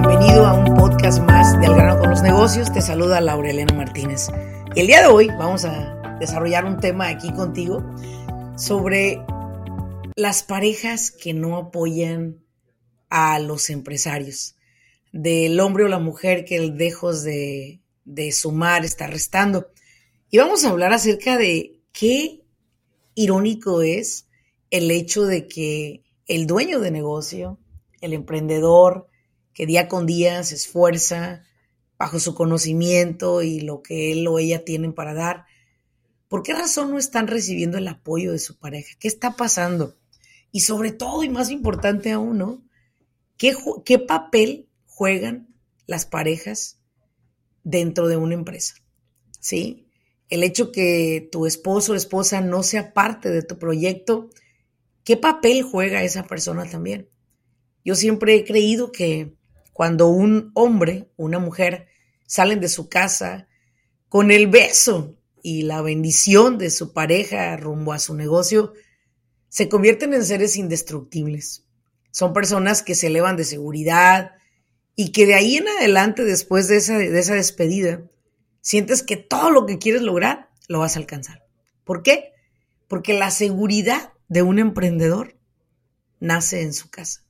Bienvenido a un podcast más de Al grano con los negocios. Te saluda Laurelena Martínez. el día de hoy vamos a desarrollar un tema aquí contigo sobre las parejas que no apoyan a los empresarios, del hombre o la mujer que el dejos de, de sumar está restando. Y vamos a hablar acerca de qué irónico es el hecho de que el dueño de negocio, el emprendedor, que día con día se esfuerza bajo su conocimiento y lo que él o ella tienen para dar, ¿por qué razón no están recibiendo el apoyo de su pareja? ¿Qué está pasando? Y sobre todo, y más importante aún. ¿Qué, qué papel juegan las parejas dentro de una empresa? ¿Sí? El hecho que tu esposo o esposa no sea parte de tu proyecto, ¿qué papel juega esa persona también? Yo siempre he creído que cuando un hombre, una mujer, salen de su casa con el beso y la bendición de su pareja rumbo a su negocio, se convierten en seres indestructibles. Son personas que se elevan de seguridad y que de ahí en adelante, después de esa, de esa despedida, sientes que todo lo que quieres lograr lo vas a alcanzar. ¿Por qué? Porque la seguridad de un emprendedor nace en su casa.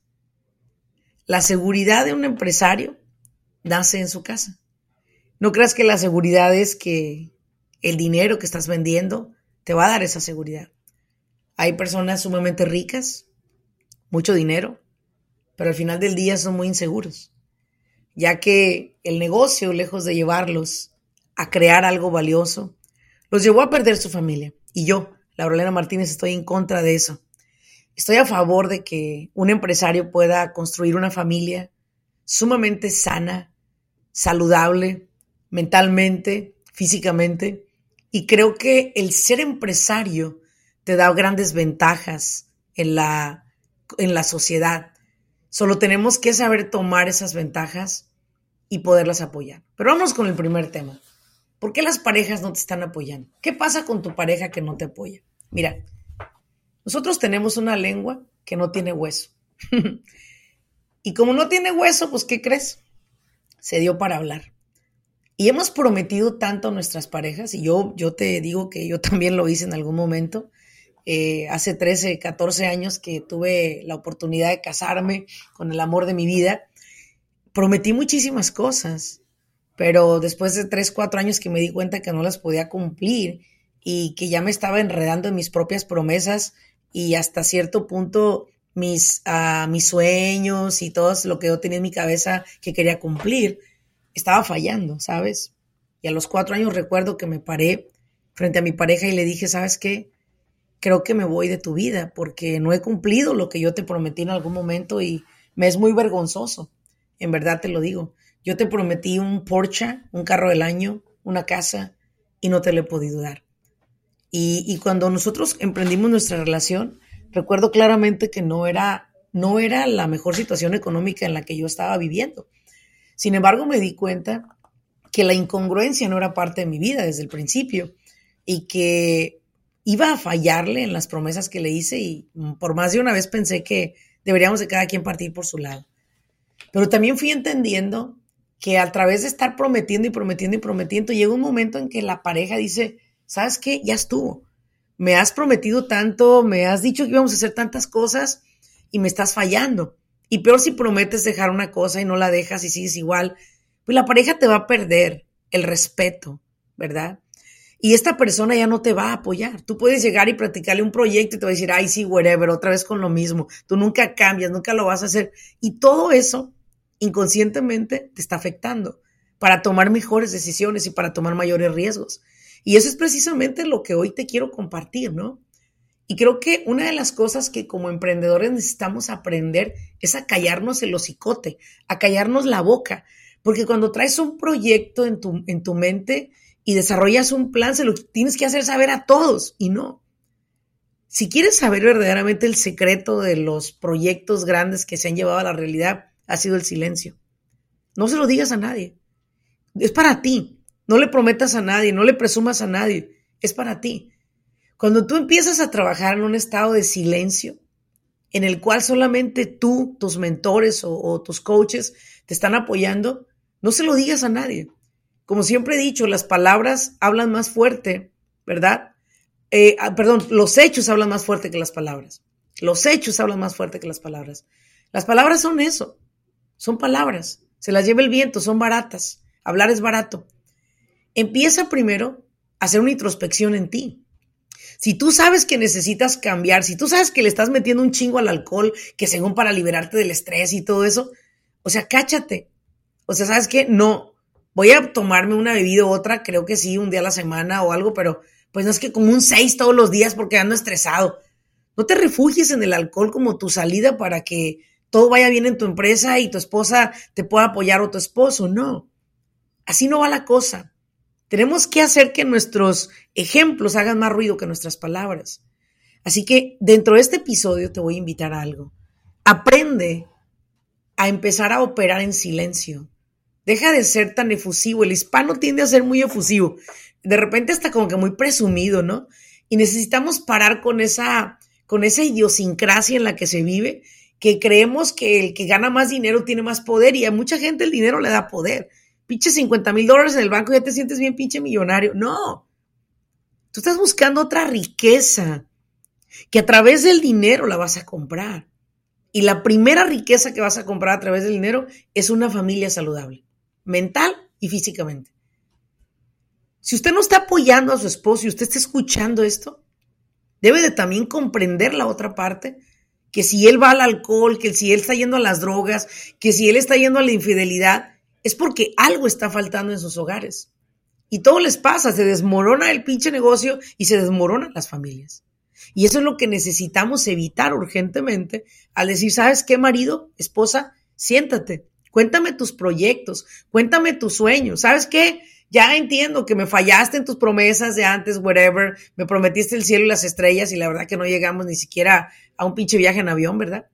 La seguridad de un empresario nace en su casa. No creas que la seguridad es que el dinero que estás vendiendo te va a dar esa seguridad. Hay personas sumamente ricas, mucho dinero, pero al final del día son muy inseguros, ya que el negocio, lejos de llevarlos a crear algo valioso, los llevó a perder su familia. Y yo, Laurelena Martínez, estoy en contra de eso. Estoy a favor de que un empresario pueda construir una familia sumamente sana, saludable, mentalmente, físicamente. Y creo que el ser empresario te da grandes ventajas en la, en la sociedad. Solo tenemos que saber tomar esas ventajas y poderlas apoyar. Pero vamos con el primer tema. ¿Por qué las parejas no te están apoyando? ¿Qué pasa con tu pareja que no te apoya? Mira, nosotros tenemos una lengua que no tiene hueso. y como no tiene hueso, pues ¿qué crees? Se dio para hablar. Y hemos prometido tanto a nuestras parejas, y yo, yo te digo que yo también lo hice en algún momento, eh, hace 13, 14 años que tuve la oportunidad de casarme con el amor de mi vida, prometí muchísimas cosas, pero después de 3, 4 años que me di cuenta que no las podía cumplir y que ya me estaba enredando en mis propias promesas y hasta cierto punto mis, uh, mis sueños y todo lo que yo tenía en mi cabeza que quería cumplir, estaba fallando, ¿sabes? Y a los cuatro años recuerdo que me paré frente a mi pareja y le dije, ¿sabes qué? creo que me voy de tu vida porque no he cumplido lo que yo te prometí en algún momento y me es muy vergonzoso. En verdad te lo digo. Yo te prometí un Porsche, un carro del año, una casa y no te lo he podido dar. Y, cuando nosotros emprendimos nuestra relación, recuerdo claramente que no era, no era la mejor situación económica en la que yo estaba viviendo. Sin embargo, me di cuenta que la incongruencia no era parte de mi vida desde el principio y que iba a fallarle en las promesas que le hice y por más de una vez pensé que deberíamos de cada quien partir por su lado. Pero también fui entendiendo que a través de estar prometiendo y prometiendo y prometiendo, llega un momento en que la pareja dice, ¿sabes qué? Ya estuvo. Me has prometido tanto, me has dicho que íbamos a hacer tantas cosas y me estás fallando. Y peor si prometes dejar una cosa y no la dejas y sigues igual, pues la pareja te va a perder el respeto, ¿verdad? y esta persona ya no te va a apoyar. Tú puedes llegar y practicarle un proyecto y te va a decir, ay, sí, whatever, otra vez con lo mismo. Tú nunca cambias, nunca lo vas a hacer. Y todo eso inconscientemente te está afectando para tomar mejores decisiones y para tomar mayores riesgos. Y eso es precisamente lo que hoy te quiero compartir, ¿no? Y creo que una de las cosas que como emprendedores necesitamos aprender es a callarnos el hocicote, a callarnos la boca, porque cuando traes un proyecto en tu, en tu mente y desarrollas un plan, se lo tienes que hacer saber a todos y no. Si quieres saber verdaderamente el secreto de los proyectos grandes que se han llevado a la realidad, ha sido el silencio. No se lo digas a nadie. Es para ti. No le prometas a nadie, no le presumas a nadie. Es para ti. Cuando tú empiezas a trabajar en un estado de silencio, en el cual solamente tú, tus mentores o, tus coaches te están apoyando, no se lo digas a nadie. Como siempre he dicho, las palabras hablan más fuerte, ¿verdad? Eh, ah, perdón, los hechos hablan más fuerte que las palabras. Los hechos hablan más fuerte que las palabras. Las palabras son eso, son palabras. Se las lleva el viento, son baratas. Hablar es barato. Empieza primero a hacer una introspección en ti. Si tú sabes que necesitas cambiar, si tú sabes que le estás metiendo un chingo al alcohol, que según para liberarte del estrés y todo eso, o sea, cáchate. O sea, ¿sabes qué? No, voy a tomarme una bebida u otra, creo que sí, un día a la semana o algo, pero pues no es que como un 6 todos los días porque ando estresado. No te refugies en el alcohol como tu salida para que todo vaya bien en tu empresa y tu esposa te pueda apoyar o tu esposo. No, así no va la cosa. Tenemos que hacer que nuestros ejemplos hagan más ruido que nuestras palabras. Así que dentro de este episodio te voy a invitar a algo. Aprende a empezar a operar en silencio. Deja de ser tan efusivo. El hispano tiende a ser muy efusivo de repente hasta como que muy presumido, ¿no? Y necesitamos parar con esa, con esa idiosincrasia en la que se vive, que creemos que el que gana más dinero tiene más poder y a mucha gente el dinero le da poder. Pinche 50 mil dólares en el banco ya te sientes bien pinche millonario. No. Tú estás buscando otra riqueza que a través del dinero la vas a comprar. Y la primera riqueza que vas a comprar a través del dinero es una familia saludable, mental y físicamente. Si usted no está apoyando a su esposo y usted está escuchando esto, debe de también comprender la otra parte, que si él va al alcohol, que si él está yendo a las drogas, que si él está yendo a la infidelidad, es porque algo está faltando en sus hogares. Y todo les pasa, se desmorona el pinche negocio y se desmoronan las familias. Y eso es lo que necesitamos evitar urgentemente al decir, ¿sabes qué, marido, esposa? Siéntate, cuéntame tus proyectos, cuéntame tus sueños, ¿sabes qué? ya entiendo que me fallaste en tus promesas de antes, whatever, me prometiste el cielo y las estrellas y la verdad que no llegamos ni siquiera a un pinche viaje en avión, ¿verdad?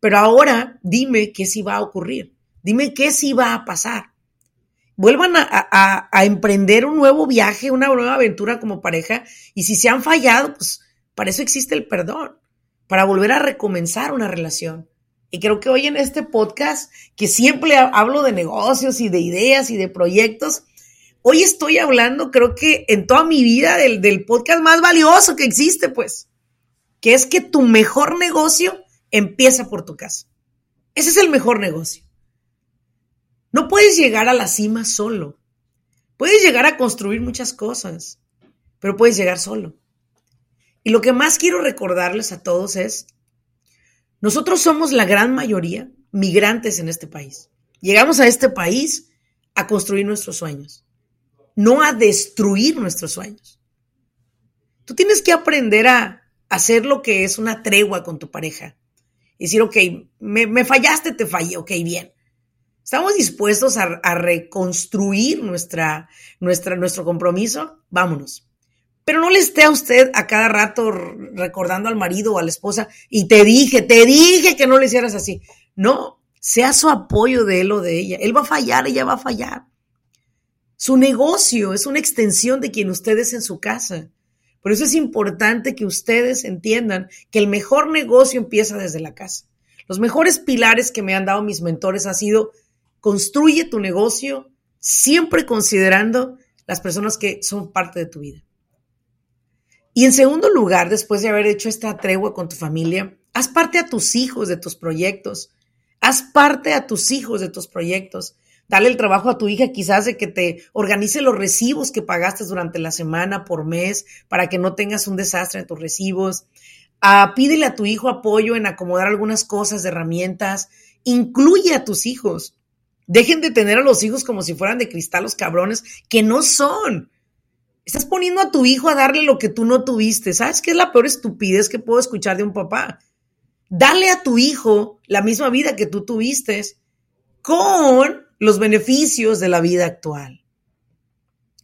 Pero ahora dime qué sí va a ocurrir, dime qué sí va a pasar. Vuelvan a, emprender un nuevo viaje, una nueva aventura como pareja y si se han fallado, pues para eso existe el perdón, para volver a recomenzar una relación. Y creo que hoy en este podcast, que siempre hablo de negocios y de ideas y de proyectos, Hoy estoy hablando, creo que en toda mi vida, del, podcast más valioso que existe, pues, que es que tu mejor negocio empieza por tu casa. Ese es el mejor negocio. No puedes llegar a la cima solo. Puedes llegar a construir muchas cosas, pero puedes llegar solo. Y lo que más quiero recordarles a todos es, nosotros somos la gran mayoría migrantes en este país. Llegamos a este país a construir nuestros sueños no a destruir nuestros sueños. Tú tienes que aprender a hacer lo que es una tregua con tu pareja. Decir, ok, me, fallaste, te fallé, ok, bien. ¿Estamos dispuestos a, reconstruir nuestra, nuestro compromiso? Vámonos. Pero no le esté a usted a cada rato recordando al marido o a la esposa y te dije, te dije que no le hicieras así. No, sea su apoyo de él o de ella. Él va a fallar, ella va a fallar. Su negocio es una extensión de quien ustedes en su casa. Por eso es importante que ustedes entiendan que el mejor negocio empieza desde la casa. Los mejores pilares que me han dado mis mentores ha sido construye tu negocio siempre considerando las personas que son parte de tu vida. Y en segundo lugar, después de haber hecho esta tregua con tu familia, haz parte a tus hijos de tus proyectos. Haz parte a tus hijos de tus proyectos. Dale el trabajo a tu hija quizás de que te organice los recibos que pagaste durante la semana por mes para que no tengas un desastre en tus recibos. Ah, pídele a tu hijo apoyo en acomodar algunas cosas, herramientas. Incluye a tus hijos. Dejen de tener a los hijos como si fueran de cristal los cabrones, que no son. Estás poniendo a tu hijo a darle lo que tú no tuviste. ¿Sabes qué es la peor estupidez que puedo escuchar de un papá? Dale a tu hijo la misma vida que tú tuviste con los beneficios de la vida actual.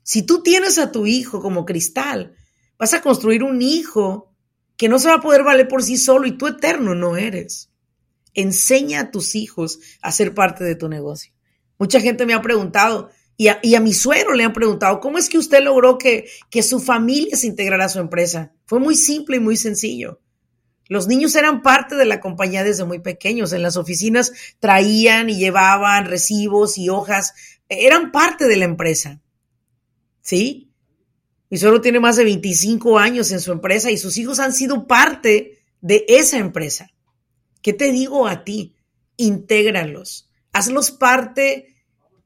Si tú tienes a tu hijo como cristal, vas a construir un hijo que no se va a poder valer por sí solo y tú eterno no eres. Enseña a tus hijos a ser parte de tu negocio. Mucha gente me ha preguntado, y a, mi suegro le han preguntado, ¿cómo es que usted logró que, que su familia se integrara a su empresa? Fue muy simple y muy sencillo. Los niños eran parte de la compañía desde muy pequeños. En las oficinas traían y llevaban recibos y hojas. Eran parte de la empresa. ¿Sí? Mi suegro tiene más de 25 años en su empresa y sus hijos han sido parte de esa empresa. ¿Qué te digo a ti? Intégralos. Hazlos parte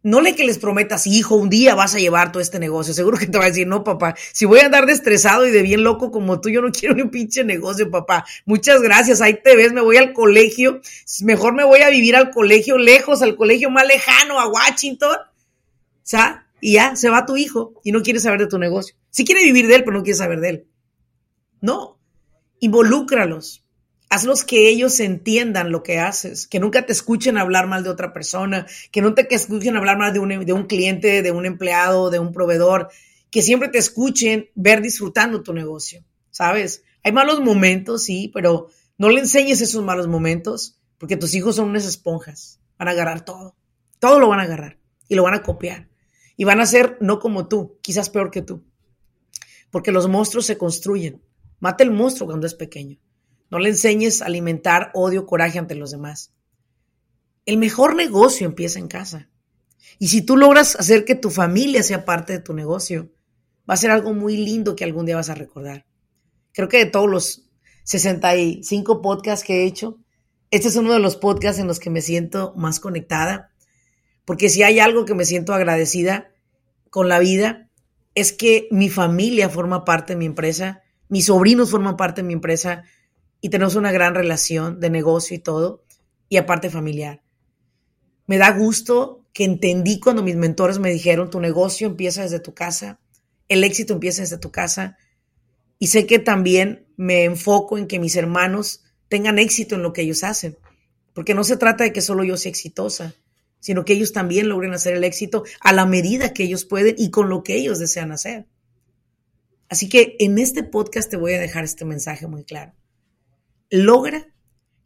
no le que les prometas, hijo, un día vas a llevar todo este negocio. Seguro que te va a decir, no, papá, si voy a andar de estresado y de bien loco como tú, yo no quiero ni un pinche negocio, papá. Muchas gracias, ahí te ves, me voy al colegio. Mejor me voy a vivir al colegio lejos, al colegio más lejano, a Washington. ¿Sabes? Y ya, se va tu hijo y no quiere saber de tu negocio. Si quiere vivir de él, pero no quiere saber de él. No, involúcralos Hazlos que ellos entiendan lo que haces, que nunca te escuchen hablar mal de otra persona, que no te escuchen hablar mal de un, cliente, de un empleado, de un proveedor, que siempre te escuchen ver disfrutando tu negocio, ¿sabes? Hay malos momentos, sí, pero no le enseñes esos malos momentos porque tus hijos son unas esponjas, van a agarrar todo, todo lo van a agarrar y lo van a copiar y van a ser no como tú, quizás peor que tú, porque los monstruos se construyen. Mata el monstruo cuando es pequeño. No le enseñes a alimentar odio, coraje ante los demás. El mejor negocio empieza en casa. Y si tú logras hacer que tu familia sea parte de tu negocio, va a ser algo muy lindo que algún día vas a recordar. Creo que de todos los 65 podcasts que he hecho, este es uno de los podcasts en los que me siento más conectada, porque si hay algo que me siento agradecida con la vida, es que mi familia forma parte de mi empresa, mis sobrinos forman parte de mi empresa, y tenemos una gran relación de negocio y todo, y aparte familiar. Me da gusto que entendí cuando mis mentores me dijeron, tu negocio empieza desde tu casa, el éxito empieza desde tu casa, y sé que también me enfoco en que mis hermanos tengan éxito en lo que ellos hacen, porque no se trata de que solo yo sea exitosa, sino que ellos también logren hacer el éxito a la medida que ellos pueden y con lo que ellos desean hacer. Así que en este podcast te voy a dejar este mensaje muy claro logra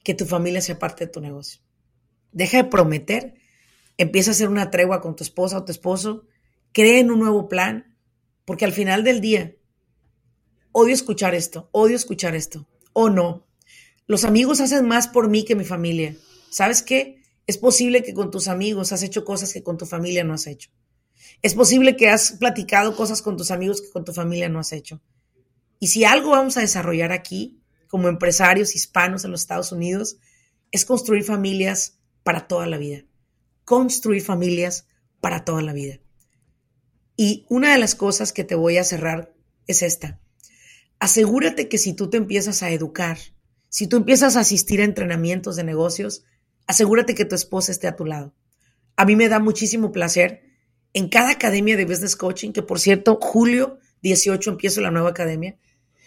que tu familia sea parte de tu negocio. Deja de prometer, empieza a hacer una tregua con tu esposa o tu esposo, cree en un nuevo plan, porque al final del día, odio escuchar esto, odio escuchar esto, o no. Los amigos hacen más por mí que mi familia. ¿Sabes qué? Es posible que con tus amigos has hecho cosas que con tu familia no has hecho. Es posible que has platicado cosas con tus amigos que con tu familia no has hecho. Y si algo vamos a desarrollar aquí, como empresarios hispanos en los Estados Unidos es construir familias para toda la vida. Construir familias para toda la vida. Y una de las cosas que te voy a cerrar es esta. Asegúrate que si tú te empiezas a educar, si tú empiezas a asistir a entrenamientos de negocios, asegúrate que tu esposa esté a tu lado. A mí me da muchísimo placer en cada academia de business coaching, que por cierto, julio 18 empiezo la nueva academia,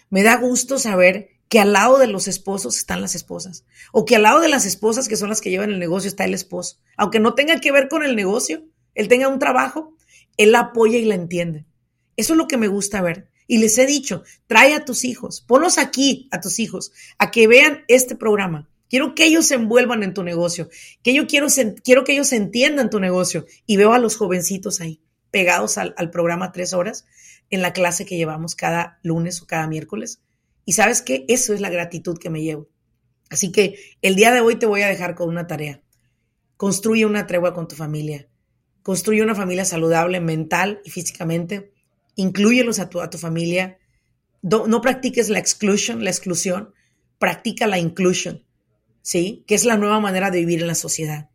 me da gusto saber que al lado de los esposos están las esposas, o que al lado de las esposas, que son las que llevan el negocio, está el esposo. Aunque no tenga que ver con el negocio, él tenga un trabajo, él la apoya y la entiende. Eso es lo que me gusta ver. Y les he dicho, trae a tus hijos, ponlos aquí a tus hijos, a que vean este programa. Quiero que ellos se envuelvan en tu negocio, que yo quiero, quiero que ellos entiendan tu negocio. Y veo a los jovencitos ahí, pegados al, al programa tres horas, en la clase que llevamos cada lunes o cada miércoles y sabes qué? Eso es la gratitud que me llevo. Así que el día de hoy te voy a dejar con una tarea. Construye una tregua con tu familia. Construye una familia saludable mental y físicamente. Inclúyelos a tu, a tu familia. No, practiques la exclusión, la exclusión. Practica la inclusion, ¿sí? Que es la nueva manera de vivir en la sociedad.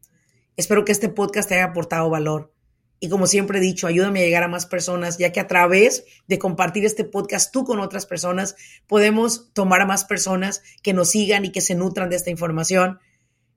Espero que este podcast te haya aportado valor. Y como siempre he dicho, ayúdame a llegar a más personas, ya que a través de compartir este podcast tú con otras personas, podemos tomar a más personas que nos sigan y que se nutran de esta información.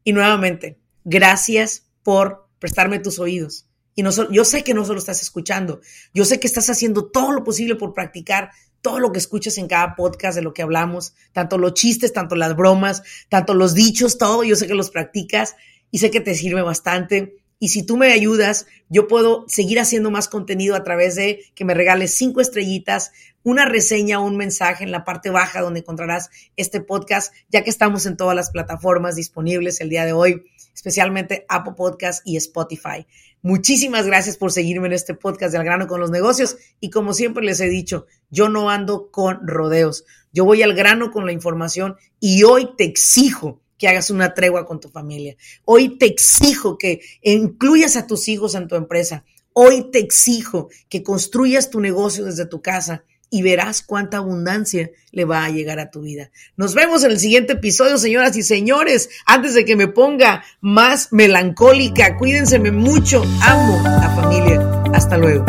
Y nuevamente, gracias por prestarme tus oídos. Y no yo sé que no solo estás escuchando, yo sé que estás haciendo todo lo posible por practicar todo lo que escuchas en cada podcast de lo que hablamos, tanto los chistes, tanto las bromas, tanto los dichos, todo, yo sé que los practicas y sé que te sirve bastante. Y si tú me ayudas, yo puedo seguir haciendo más contenido a través de que me regales cinco estrellitas, una reseña o un mensaje en la parte baja donde encontrarás este podcast, ya que estamos en todas las plataformas disponibles el día de hoy, especialmente Apple Podcast y Spotify. Muchísimas gracias por seguirme en este podcast de Al grano con los negocios y como siempre les he dicho, yo no ando con rodeos, yo voy al grano con la información y hoy te exijo que hagas una tregua con tu familia. Hoy te exijo que incluyas a tus hijos en tu empresa. Hoy te exijo que construyas tu negocio desde tu casa y verás cuánta abundancia le va a llegar a tu vida. Nos vemos en el siguiente episodio, señoras y señores. Antes de que me ponga más melancólica, cuídense mucho. Amo a familia. Hasta luego.